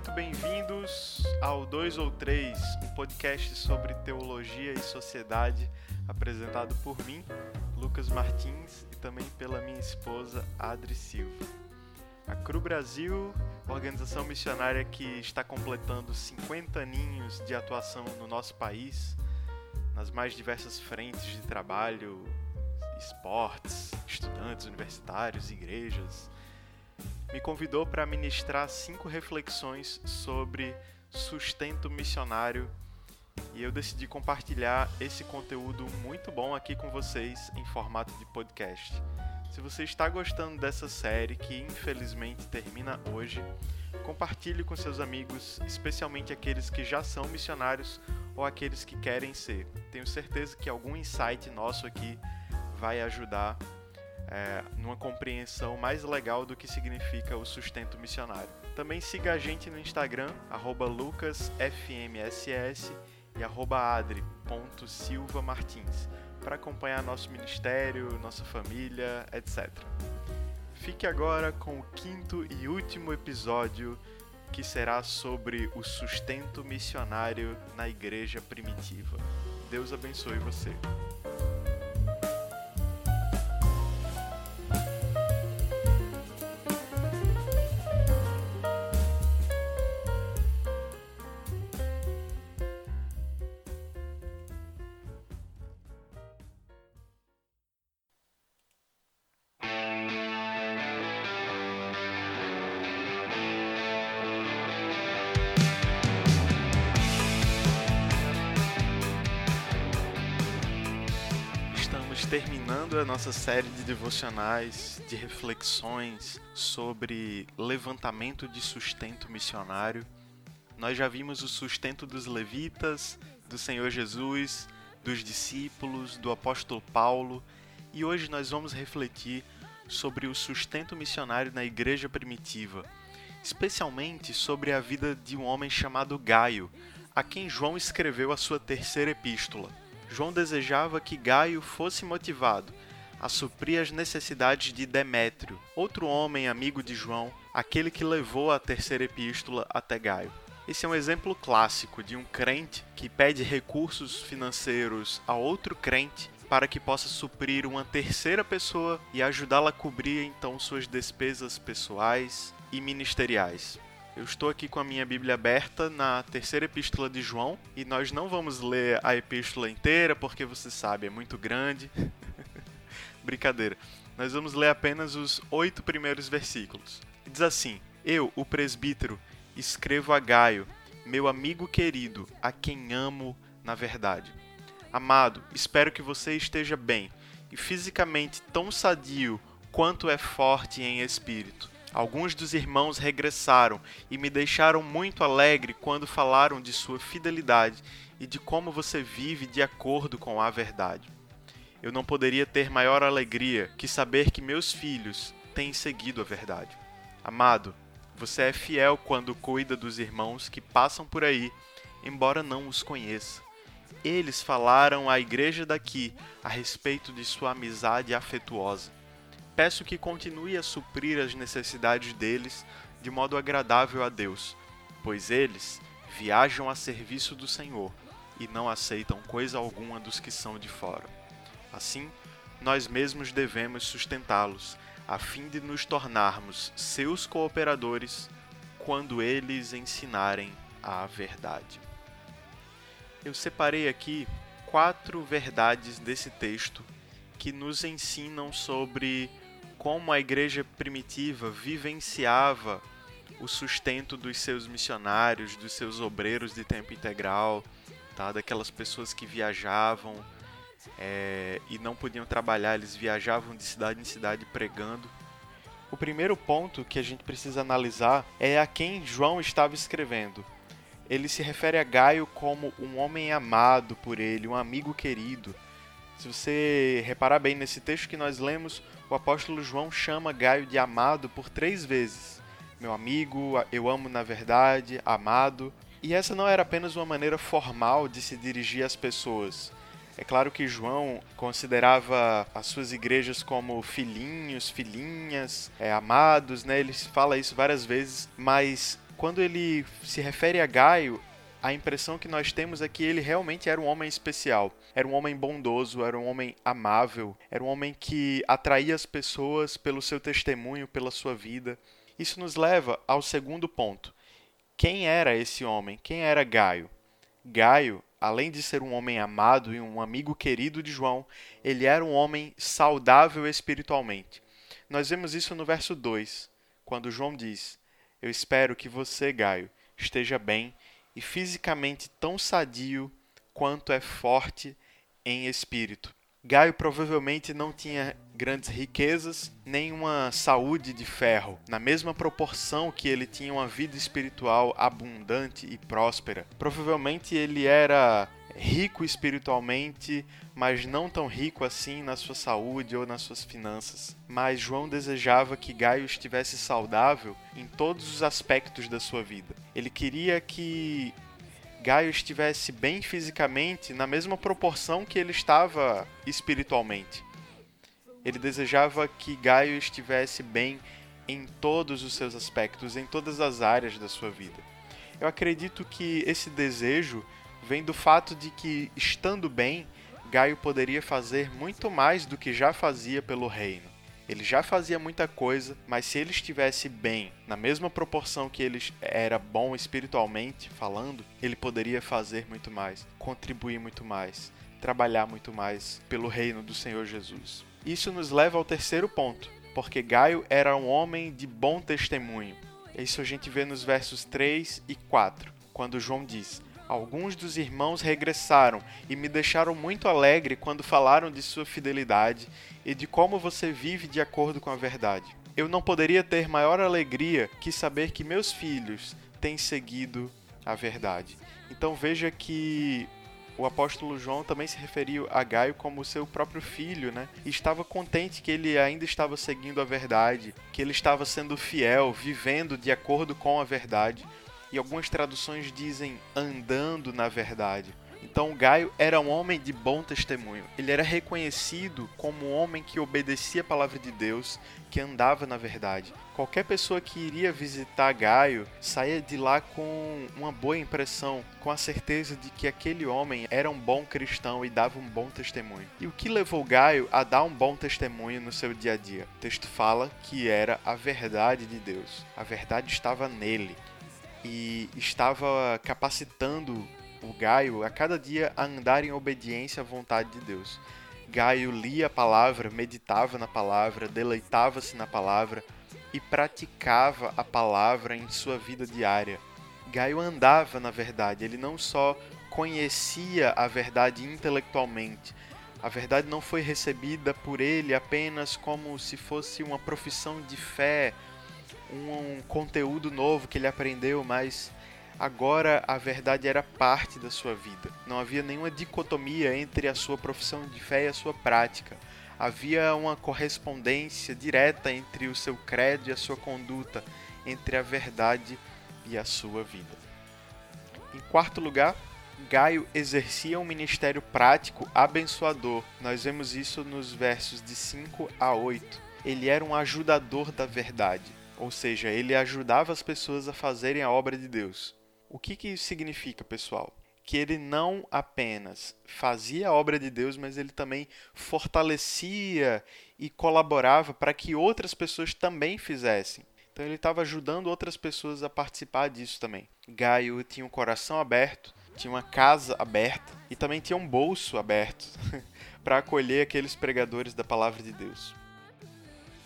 Muito bem-vindos ao 2 ou 3, um podcast sobre teologia e sociedade, apresentado por mim, Lucas Martins, e também pela minha esposa, Adri Silva. A CRU Brasil, organização missionária que está completando 50 aninhos de atuação no nosso país, nas mais diversas frentes de trabalho, esportes, estudantes universitários, igrejas, me convidou para ministrar cinco reflexões sobre sustento missionário e eu decidi compartilhar esse conteúdo muito bom aqui com vocês em formato de podcast. Se você está gostando dessa série, que infelizmente termina hoje, compartilhe com seus amigos, especialmente aqueles que já são missionários ou aqueles que querem ser. Tenho certeza que algum insight nosso aqui vai ajudar é, numa compreensão mais legal do que significa o sustento missionário. Também siga a gente no Instagram, lucasfmss e adri.silvamartins, para acompanhar nosso ministério, nossa família, etc. Fique agora com o quinto e último episódio, que será sobre o sustento missionário na igreja primitiva. Deus abençoe você. Terminando a nossa série de devocionais, de reflexões sobre levantamento de sustento missionário. Nós já vimos o sustento dos levitas, do Senhor Jesus, dos discípulos, do apóstolo Paulo, e hoje nós vamos refletir sobre o sustento missionário na igreja primitiva, especialmente sobre a vida de um homem chamado Gaio, a quem João escreveu a sua terceira epístola. João desejava que Gaio fosse motivado a suprir as necessidades de Demétrio, outro homem amigo de João, aquele que levou a terceira epístola até Gaio. Esse é um exemplo clássico de um crente que pede recursos financeiros a outro crente para que possa suprir uma terceira pessoa e ajudá-la a cobrir então suas despesas pessoais e ministeriais. Eu estou aqui com a minha Bíblia aberta na terceira epístola de João e nós não vamos ler a epístola inteira porque você sabe, é muito grande. Brincadeira. Nós vamos ler apenas os oito primeiros versículos. Diz assim: Eu, o presbítero, escrevo a Gaio, meu amigo querido, a quem amo na verdade. Amado, espero que você esteja bem e fisicamente tão sadio quanto é forte em espírito. Alguns dos irmãos regressaram e me deixaram muito alegre quando falaram de sua fidelidade e de como você vive de acordo com a verdade. Eu não poderia ter maior alegria que saber que meus filhos têm seguido a verdade. Amado, você é fiel quando cuida dos irmãos que passam por aí, embora não os conheça. Eles falaram à igreja daqui a respeito de sua amizade afetuosa peço que continue a suprir as necessidades deles de modo agradável a Deus, pois eles viajam a serviço do Senhor e não aceitam coisa alguma dos que são de fora. Assim, nós mesmos devemos sustentá-los, a fim de nos tornarmos seus cooperadores quando eles ensinarem a verdade. Eu separei aqui quatro verdades desse texto que nos ensinam sobre como a igreja primitiva vivenciava o sustento dos seus missionários, dos seus obreiros de tempo integral, tá? daquelas pessoas que viajavam é, e não podiam trabalhar, eles viajavam de cidade em cidade pregando. O primeiro ponto que a gente precisa analisar é a quem João estava escrevendo. Ele se refere a Gaio como um homem amado por ele, um amigo querido. Se você reparar bem nesse texto que nós lemos, o apóstolo João chama Gaio de amado por três vezes. Meu amigo, eu amo na verdade, amado. E essa não era apenas uma maneira formal de se dirigir às pessoas. É claro que João considerava as suas igrejas como filhinhos, filhinhas, é, amados, né? Ele fala isso várias vezes, mas quando ele se refere a Gaio, a impressão que nós temos é que ele realmente era um homem especial. Era um homem bondoso, era um homem amável, era um homem que atraía as pessoas pelo seu testemunho, pela sua vida. Isso nos leva ao segundo ponto. Quem era esse homem? Quem era Gaio? Gaio, além de ser um homem amado e um amigo querido de João, ele era um homem saudável espiritualmente. Nós vemos isso no verso 2, quando João diz: Eu espero que você, Gaio, esteja bem e fisicamente tão sadio quanto é forte em espírito. Gaio provavelmente não tinha grandes riquezas, nem uma saúde de ferro, na mesma proporção que ele tinha uma vida espiritual abundante e próspera. Provavelmente ele era rico espiritualmente, mas não tão rico assim na sua saúde ou nas suas finanças. Mas João desejava que Gaio estivesse saudável em todos os aspectos da sua vida. Ele queria que Gaio estivesse bem fisicamente na mesma proporção que ele estava espiritualmente. Ele desejava que Gaio estivesse bem em todos os seus aspectos, em todas as áreas da sua vida. Eu acredito que esse desejo vem do fato de que, estando bem, Gaio poderia fazer muito mais do que já fazia pelo reino. Ele já fazia muita coisa, mas se ele estivesse bem, na mesma proporção que ele era bom espiritualmente falando, ele poderia fazer muito mais, contribuir muito mais, trabalhar muito mais pelo reino do Senhor Jesus. Isso nos leva ao terceiro ponto, porque Gaio era um homem de bom testemunho. Isso a gente vê nos versos 3 e 4, quando João diz: Alguns dos irmãos regressaram e me deixaram muito alegre quando falaram de sua fidelidade e de como você vive de acordo com a verdade. Eu não poderia ter maior alegria que saber que meus filhos têm seguido a verdade. Então veja que o apóstolo João também se referiu a Gaio como seu próprio filho, né? E estava contente que ele ainda estava seguindo a verdade, que ele estava sendo fiel, vivendo de acordo com a verdade e algumas traduções dizem andando na verdade. Então Gaio era um homem de bom testemunho. Ele era reconhecido como um homem que obedecia a palavra de Deus, que andava na verdade. Qualquer pessoa que iria visitar Gaio saía de lá com uma boa impressão, com a certeza de que aquele homem era um bom cristão e dava um bom testemunho. E o que levou Gaio a dar um bom testemunho no seu dia a dia? O texto fala que era a verdade de Deus. A verdade estava nele e estava capacitando o Gaio a cada dia a andar em obediência à vontade de Deus. Gaio lia a palavra, meditava na palavra, deleitava-se na palavra e praticava a palavra em sua vida diária. Gaio andava na verdade, ele não só conhecia a verdade intelectualmente, a verdade não foi recebida por ele apenas como se fosse uma profissão de fé um, conteúdo novo que ele aprendeu, mas agora a verdade era parte da sua vida. Não havia nenhuma dicotomia entre a sua profissão de fé e a sua prática. Havia uma correspondência direta entre o seu credo e a sua conduta, entre a verdade e a sua vida. Em quarto lugar, Gaio exercia um ministério prático abençoador. Nós vemos isso nos versos de 5 a 8. Ele era um ajudador da verdade. Ou seja, ele ajudava as pessoas a fazerem a obra de Deus. O que, que isso significa, pessoal? Que ele não apenas fazia a obra de Deus, mas ele também fortalecia e colaborava para que outras pessoas também fizessem. Então ele estava ajudando outras pessoas a participar disso também. Gaio tinha um coração aberto, tinha uma casa aberta e também tinha um bolso aberto para acolher aqueles pregadores da palavra de Deus.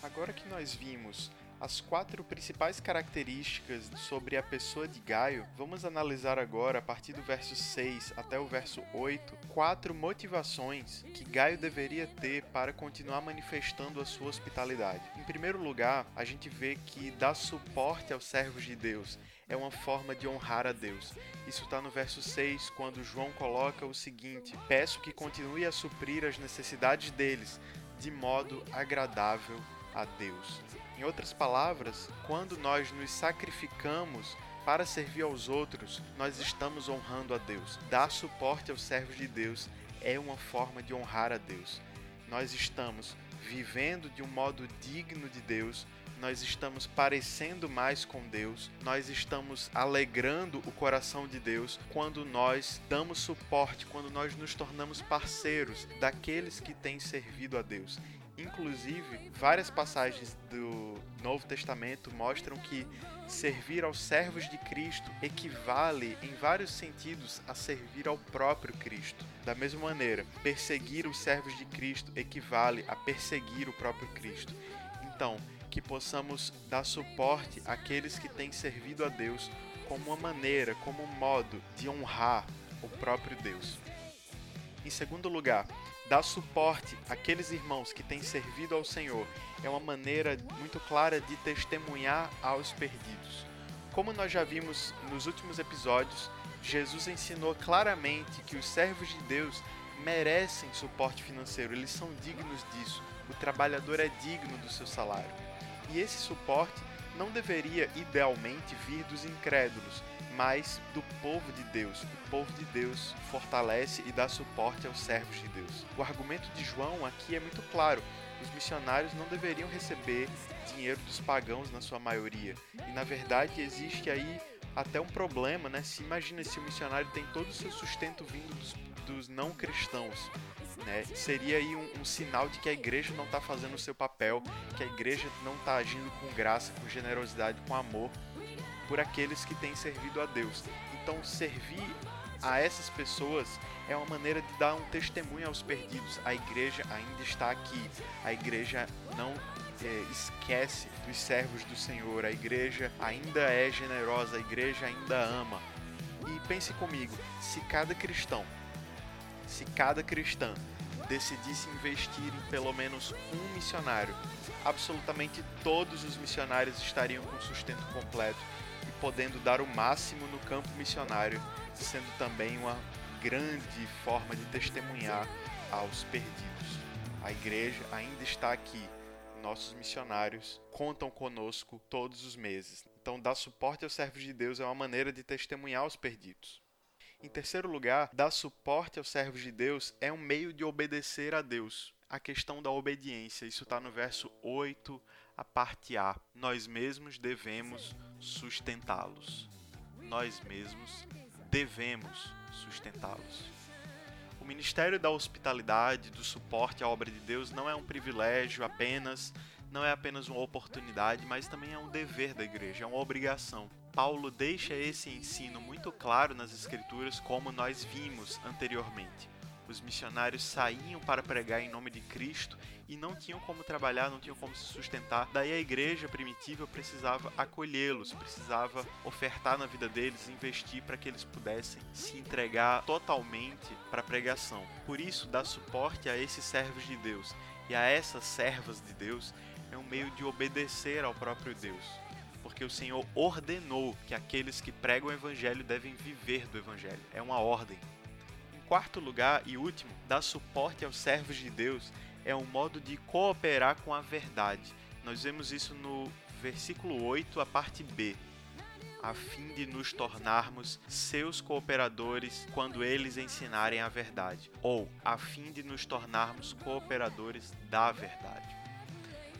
Agora que nós vimos as quatro principais características sobre a pessoa de Gaio, vamos analisar agora, a partir do verso 6 até o verso 8, quatro motivações que Gaio deveria ter para continuar manifestando a sua hospitalidade. Em primeiro lugar, a gente vê que dar suporte aos servos de Deus é uma forma de honrar a Deus. Isso está no verso 6, quando João coloca o seguinte: Peço que continue a suprir as necessidades deles de modo agradável a Deus. Em outras palavras, quando nós nos sacrificamos para servir aos outros, nós estamos honrando a Deus. Dar suporte aos servos de Deus é uma forma de honrar a Deus. Nós estamos vivendo de um modo digno de Deus nós estamos parecendo mais com Deus, nós estamos alegrando o coração de Deus quando nós damos suporte, quando nós nos tornamos parceiros daqueles que têm servido a Deus. Inclusive, várias passagens do Novo Testamento mostram que servir aos servos de Cristo equivale, em vários sentidos, a servir ao próprio Cristo. Da mesma maneira, perseguir os servos de Cristo equivale a perseguir o próprio Cristo. Então, que possamos dar suporte àqueles que têm servido a Deus como uma maneira, como um modo de honrar o próprio Deus. Em segundo lugar, dar suporte àqueles irmãos que têm servido ao Senhor é uma maneira muito clara de testemunhar aos perdidos. Como nós já vimos nos últimos episódios, Jesus ensinou claramente que os servos de Deus merecem suporte financeiro, eles são dignos disso. O trabalhador é digno do seu salário. E esse suporte não deveria idealmente vir dos incrédulos, mas do povo de Deus. O povo de Deus fortalece e dá suporte aos servos de Deus. O argumento de João aqui é muito claro. Os missionários não deveriam receber dinheiro dos pagãos na sua maioria. E na verdade existe aí até um problema, né? Se imagina se o missionário tem todo o seu sustento vindo dos, dos não cristãos. Né? Seria aí um, um, sinal de que a igreja não está fazendo o seu papel, que a igreja não está agindo com graça, com generosidade, com amor por aqueles que têm servido a Deus. Então, servir a essas pessoas é uma maneira de dar um testemunho aos perdidos. A igreja ainda está aqui. A igreja não é, esquece dos servos do Senhor. A igreja ainda é generosa. A igreja ainda ama. E pense comigo: se cada cristão, se cada cristã decidisse investir em pelo menos um missionário, absolutamente todos os missionários estariam com sustento completo podendo dar o máximo no campo missionário, sendo também uma grande forma de testemunhar aos perdidos. A igreja ainda está aqui. Nossos missionários contam conosco todos os meses. Então, dar suporte aos servos de Deus é uma maneira de testemunhar aos perdidos. Em terceiro lugar, dar suporte aos servos de Deus é um meio de obedecer a Deus. A questão da obediência, isso está no verso 8 a parte A, nós mesmos devemos sustentá-los. Nós mesmos devemos sustentá-los. O ministério da hospitalidade, do suporte à obra de Deus não é um privilégio apenas, não é apenas uma oportunidade, mas também é um dever da igreja, é uma obrigação. Paulo deixa esse ensino muito claro nas Escrituras, como nós vimos anteriormente. Os missionários saíam para pregar em nome de Cristo e não tinham como trabalhar, não tinham como se sustentar. Daí a igreja primitiva precisava acolhê-los, precisava ofertar na vida deles, investir para que eles pudessem se entregar totalmente para a pregação. Por isso, dar suporte a esses servos de Deus e a essas servas de Deus é um meio de obedecer ao próprio Deus. Porque o Senhor ordenou que aqueles que pregam o Evangelho devem viver do Evangelho. É uma ordem quarto lugar e último, dar suporte aos servos de Deus é um modo de cooperar com a verdade. Nós vemos isso no versículo 8, a parte B. A fim de nos tornarmos seus cooperadores quando eles ensinarem a verdade, ou a fim de nos tornarmos cooperadores da verdade.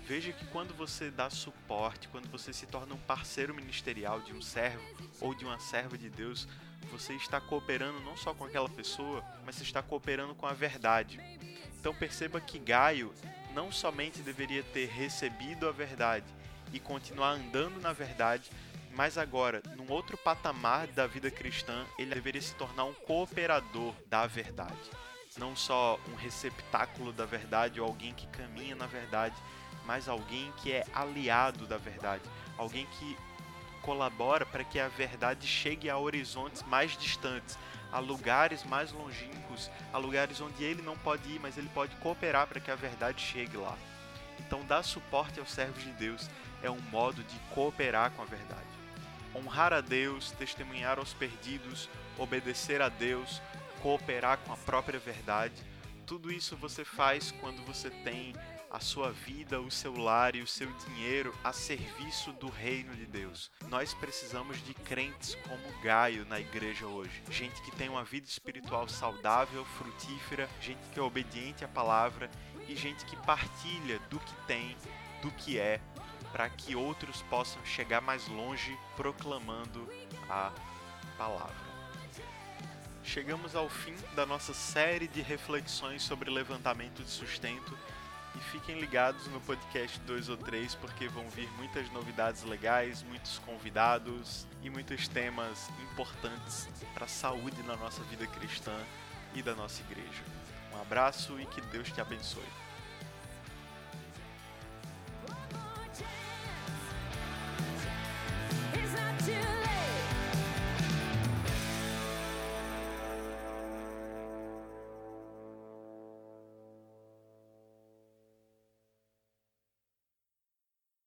Veja que quando você dá suporte, quando você se torna um parceiro ministerial de um servo ou de uma serva de Deus, você está cooperando não só com aquela pessoa, mas você está cooperando com a verdade. Então perceba que Gaio não somente deveria ter recebido a verdade e continuar andando na verdade, mas agora, num outro patamar da vida cristã, ele deveria se tornar um cooperador da verdade. Não só um receptáculo da verdade ou alguém que caminha na verdade, mas alguém que é aliado da verdade, alguém que colabora para que a verdade chegue a horizontes mais distantes, a lugares mais longínquos, a lugares onde ele não pode ir, mas ele pode cooperar para que a verdade chegue lá. Então, dar suporte aos servos de Deus é um modo de cooperar com a verdade. Honrar a Deus, testemunhar aos perdidos, obedecer a Deus, cooperar com a própria verdade, tudo isso você faz quando você tem a sua vida, o seu lar e o seu dinheiro a serviço do reino de Deus. Nós precisamos de crentes como Gaio na igreja hoje. Gente que tem uma vida espiritual saudável, frutífera, gente que é obediente à palavra e gente que partilha do que tem, do que é, para que outros possam chegar mais longe proclamando a palavra. Chegamos ao fim da nossa série de reflexões sobre levantamento de sustento e fiquem ligados no podcast 2 ou 3 porque vão vir muitas novidades legais, muitos convidados e muitos temas importantes para a saúde na nossa vida cristã e da nossa igreja. Um abraço e que Deus te abençoe.